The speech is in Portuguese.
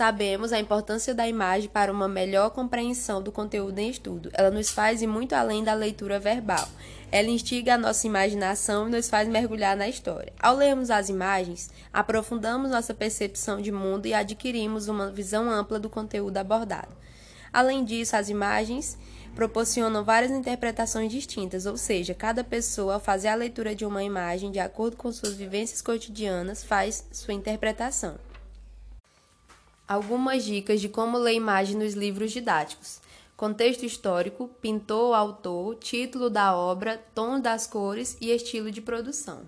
Sabemos a importância da imagem para uma melhor compreensão do conteúdo em estudo. Ela nos faz ir muito além da leitura verbal. Ela instiga a nossa imaginação e nos faz mergulhar na história. Ao lermos as imagens, aprofundamos nossa percepção de mundo e adquirimos uma visão ampla do conteúdo abordado. Além disso, as imagens proporcionam várias interpretações distintas, ou seja, cada pessoa, ao fazer a leitura de uma imagem de acordo com suas vivências cotidianas, faz sua interpretação. Algumas dicas de como ler imagem nos livros didáticos. Contexto histórico, pintor, autor, título da obra, tom das cores e estilo de produção.